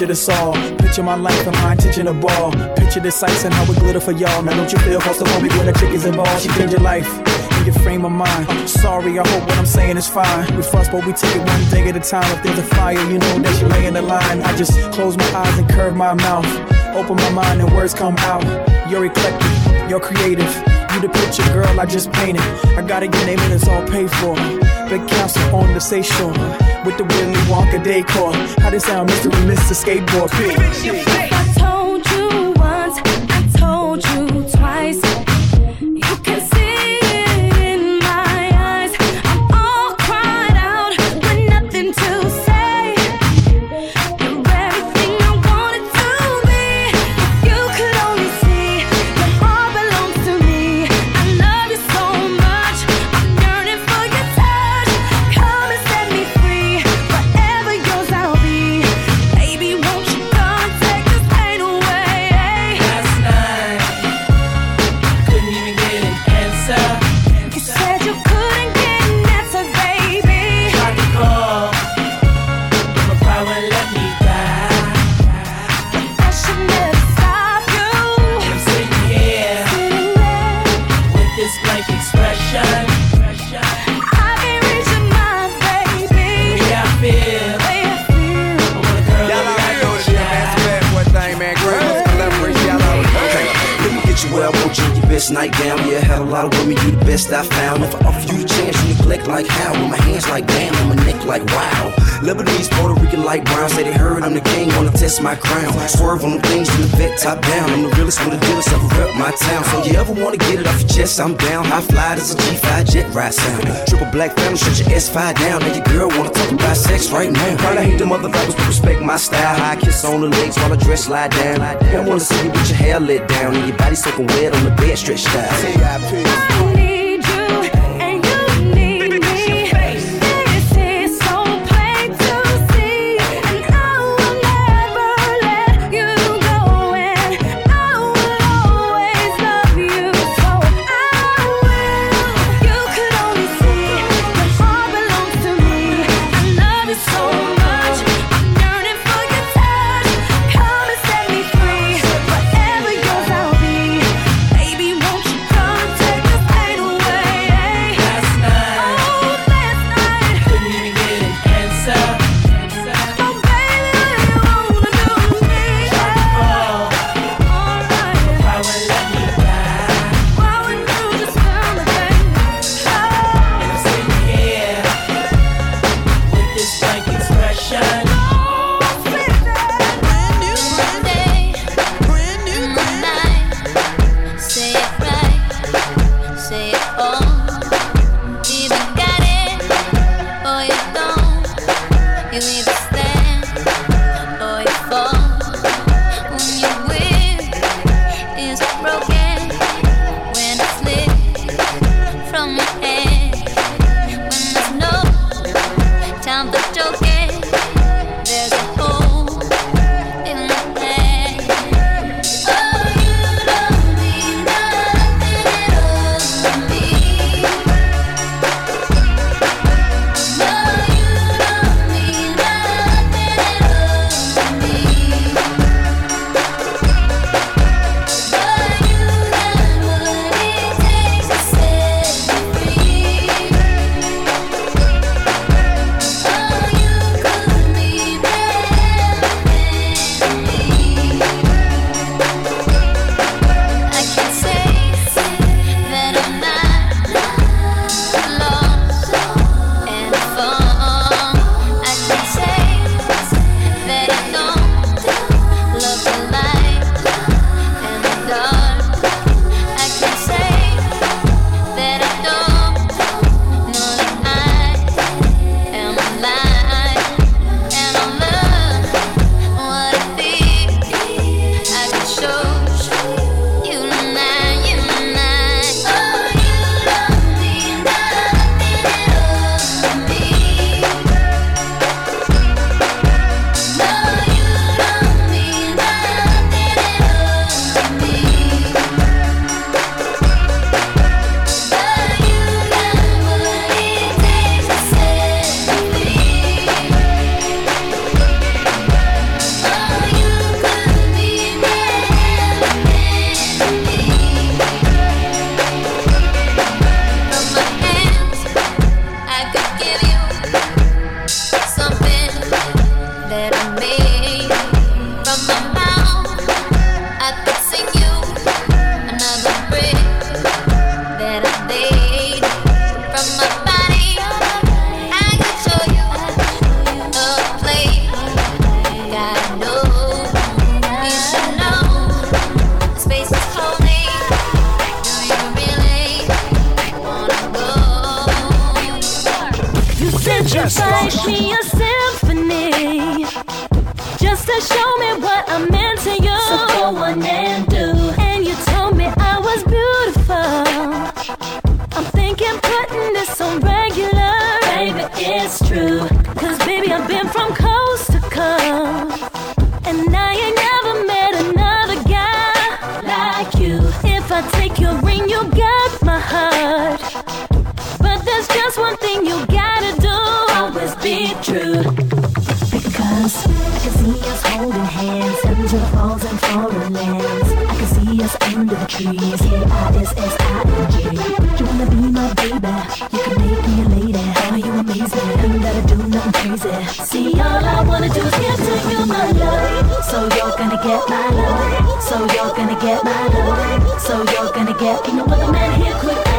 Picture this all, picture my life and my intention to ball. Picture the sights and how it glitter for y'all. Now don't you feel to when the chick is involved? She changed your life your frame of mind. Sorry, I hope what I'm saying is fine. We fuss, but we take it one day at a time. If there's a fire, you know that you lay in the line. I just close my eyes and curve my mouth. Open my mind and words come out. You're eclectic, you're creative. You the picture, girl, I just painted. I gotta get name and it's all paid for. Big council on the seashore with the Willy Wonka decor. How this sound, Mr. and Mr. Skateboard? If best night down. Yeah, had a lot of women, you the best I found. If I offer you the chance, you neglect like how? With my hands like damn, on my neck like wow. Lebanese, Puerto Rican, like brown, say they heard I'm the king, wanna test my crown. Swerve on them things in the Vette, top down. I'm the realest with the dealest, ever rep my town. So you ever wanna get it off your chest, I'm down. High fly, this a G5 jet ride sound. Triple black family, shut your S5 down. Now your girl wanna talk about sex right now. Probably hate them other rappers, but respect my style. High kiss on the legs while I dress slide down. I wanna see you with your hair let down and your body soaking wet on the bed stretched out. I'm putting this on regular. Baby, it's true. See, all I wanna do is give to you my love. So you're gonna get my love. So you're gonna get my love. So you're gonna get. Ain't no other man here could.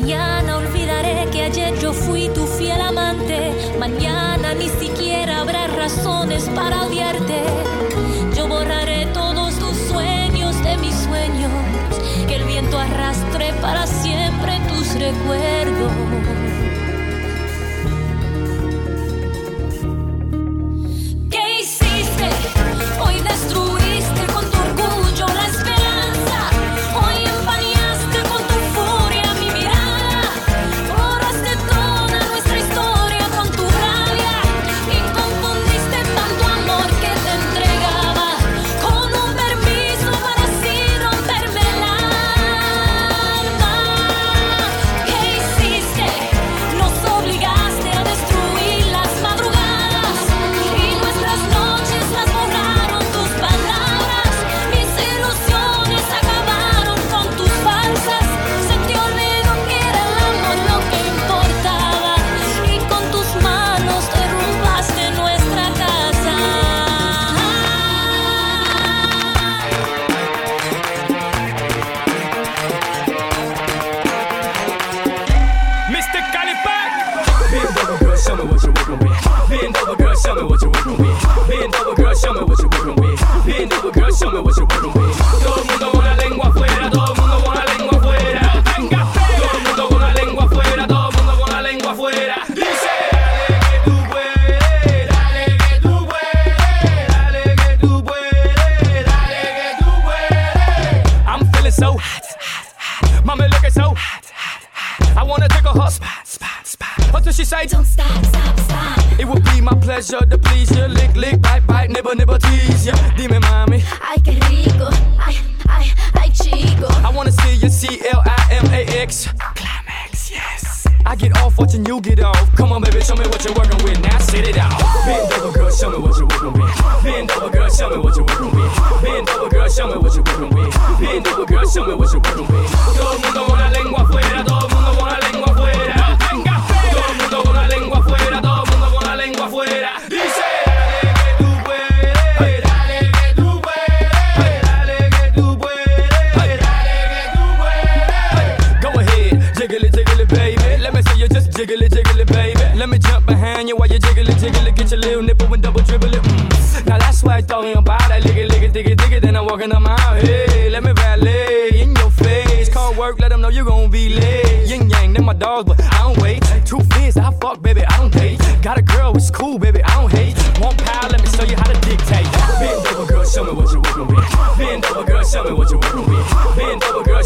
Mañana olvidaré que ayer yo fui tu fiel amante. Mañana ni siquiera habrá razones para odiarte. Yo borraré todos tus sueños de mis sueños. Que el viento arrastre para siempre tus recuerdos.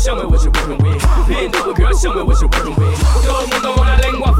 Show me what you're working with. Bend over, girl, show me what you're working with. Todo el mundo con la lengua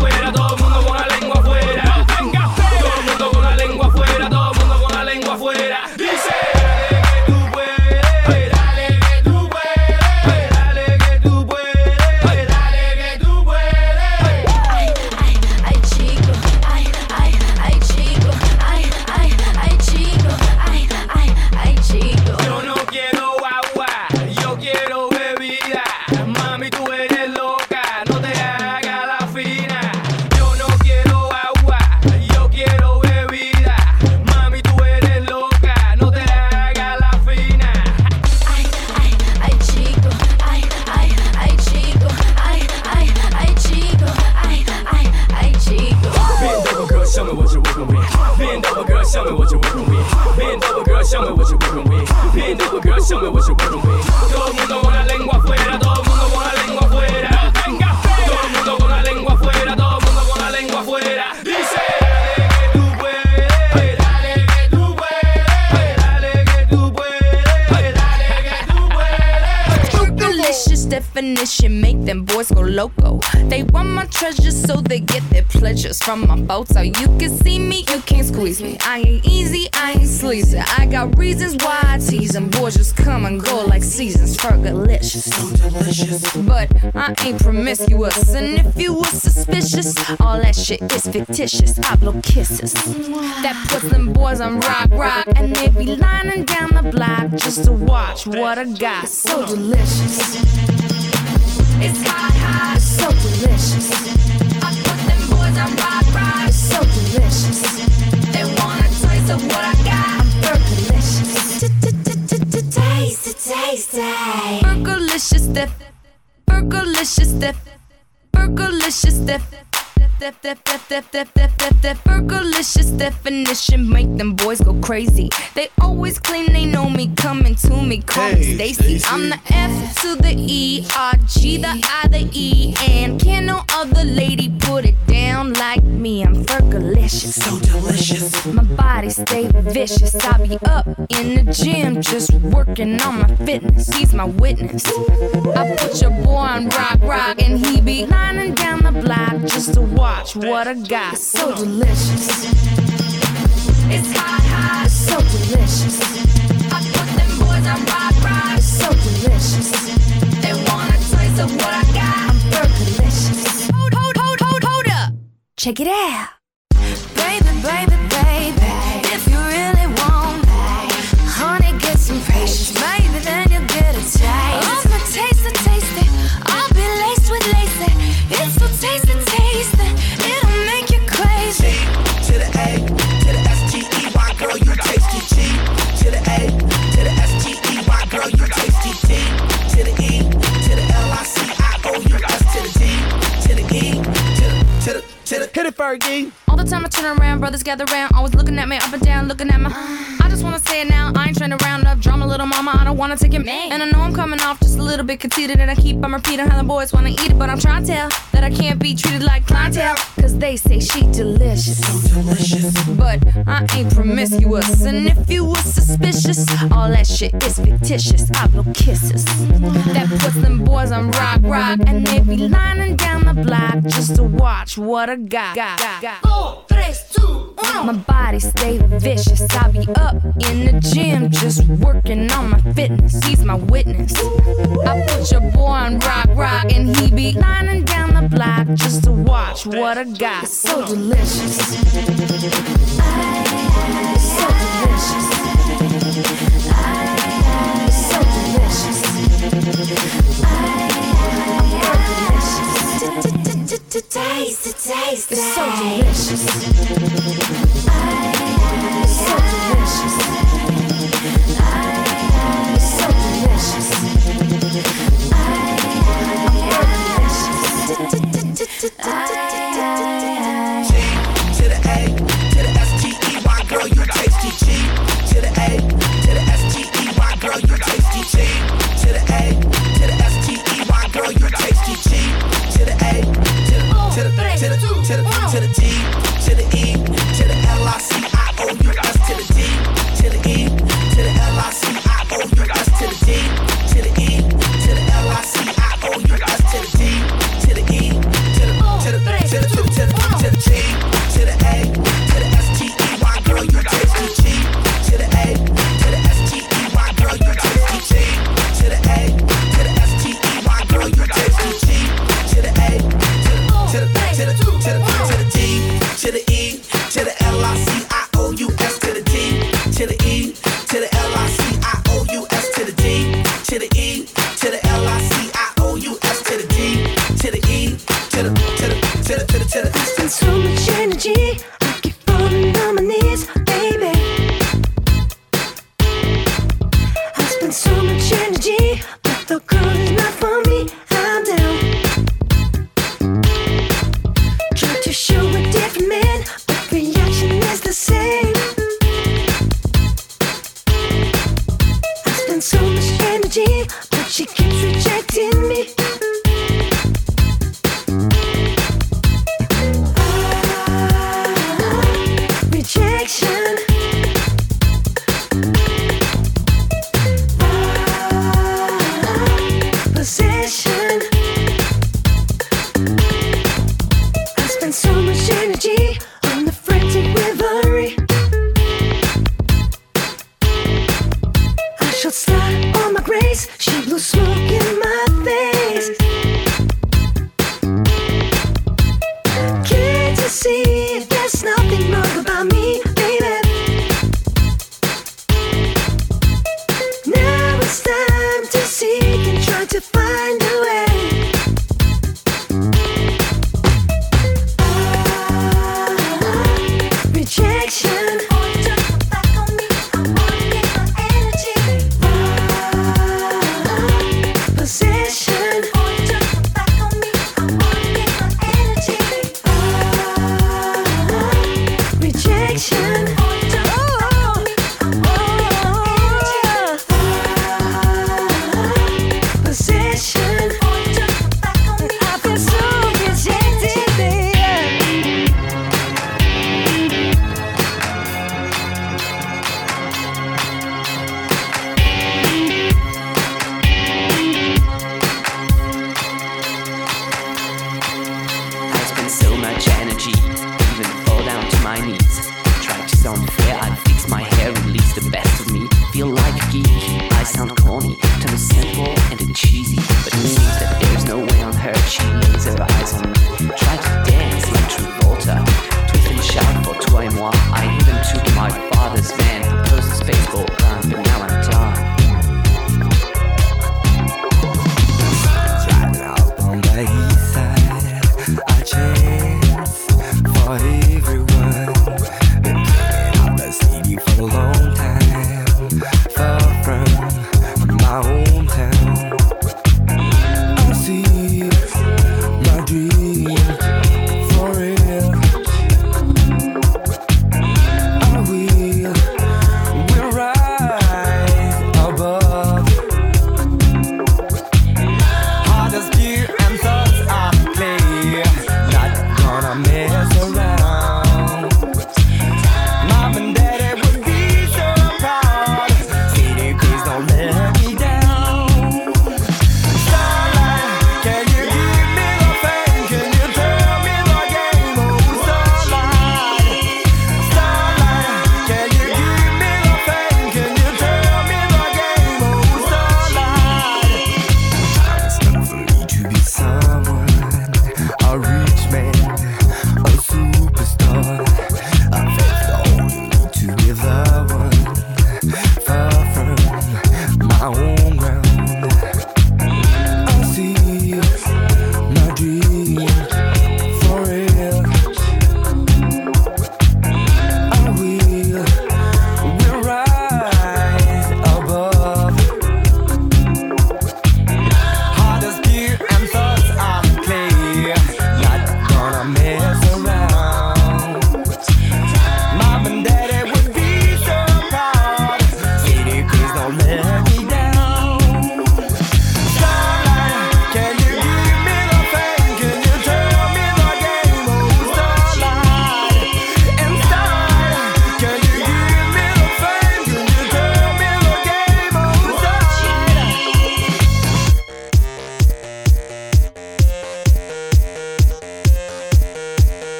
show me what working. Todo el mundo con la lengua afuera, todo el mundo con la lengua afuera. Venga, todo el mundo con la lengua afuera, todo el mundo con la lengua afuera. Dice, definition make them boys go loco. They want my treasures so they get their pleasures from my boat. So you can see me, you can't squeeze me. I ain't easy, sleazy. I got reasons why I tease them. Boys just come and go like seasons. Fergalicious. But I ain't promiscuous. And if you were suspicious, all that shit is fictitious. I blow kisses. That puts them boys on rock, rock. And they be lining down the block just to watch what I got. So delicious. It's hot, hot, so delicious. I put them boys on rock, rock, so delicious. They want a taste of what I got. Taste, taste, Fergalicious, def, Fergalicious, def, Fergalicious, def. Def, def, def, def, def, def, def, def, Fergalicious definition make them boys go crazy. They always claim they know me, coming to me, call Hey, Stacy. Stacy. I'm the F to the E, R, G, the I, the E, and can no other lady put it down like me? I'm Fergalicious. So delicious. My body stay vicious. I be up in the gym just working on my fitness. He's my witness. I put your boy on rock, rock, and he be lining down the block just to watch what I got. So delicious. It's hot, hot, so delicious. I put them boys on rock, rock, so delicious. They want a taste of what I got. I'm Fergalicious. Hold, hold, hold, hold, hold up. Check it out. Baby, baby, baby. If you really want, honey, get some patience. Gather around, always looking at me up and down, looking at my. I just wanna say it now, I ain't trying to round up drama, little mama, I don't wanna take it. And I know I'm coming off just a little bit conceited, and I keep on repeating how the boys wanna eat it, but I'm trying to tell that I can't be treated like clientele, cause they say she delicious. So delicious. But I ain't promiscuous, and if you was suspicious, all that shit is fictitious. I blow kisses. That puts them boys on rock, rock, and they be lining down the block just to watch what I got. got, got. Four, three, two, one. My body stay vicious. I be up in the gym just working on my fitness. He's my witness. I put your boy on rock, rock, and he be lining down the block just to watch what I got. It's so delicious. So delicious. So delicious. Taste it. It's so delicious. So delicious. Energy, but she keeps rejecting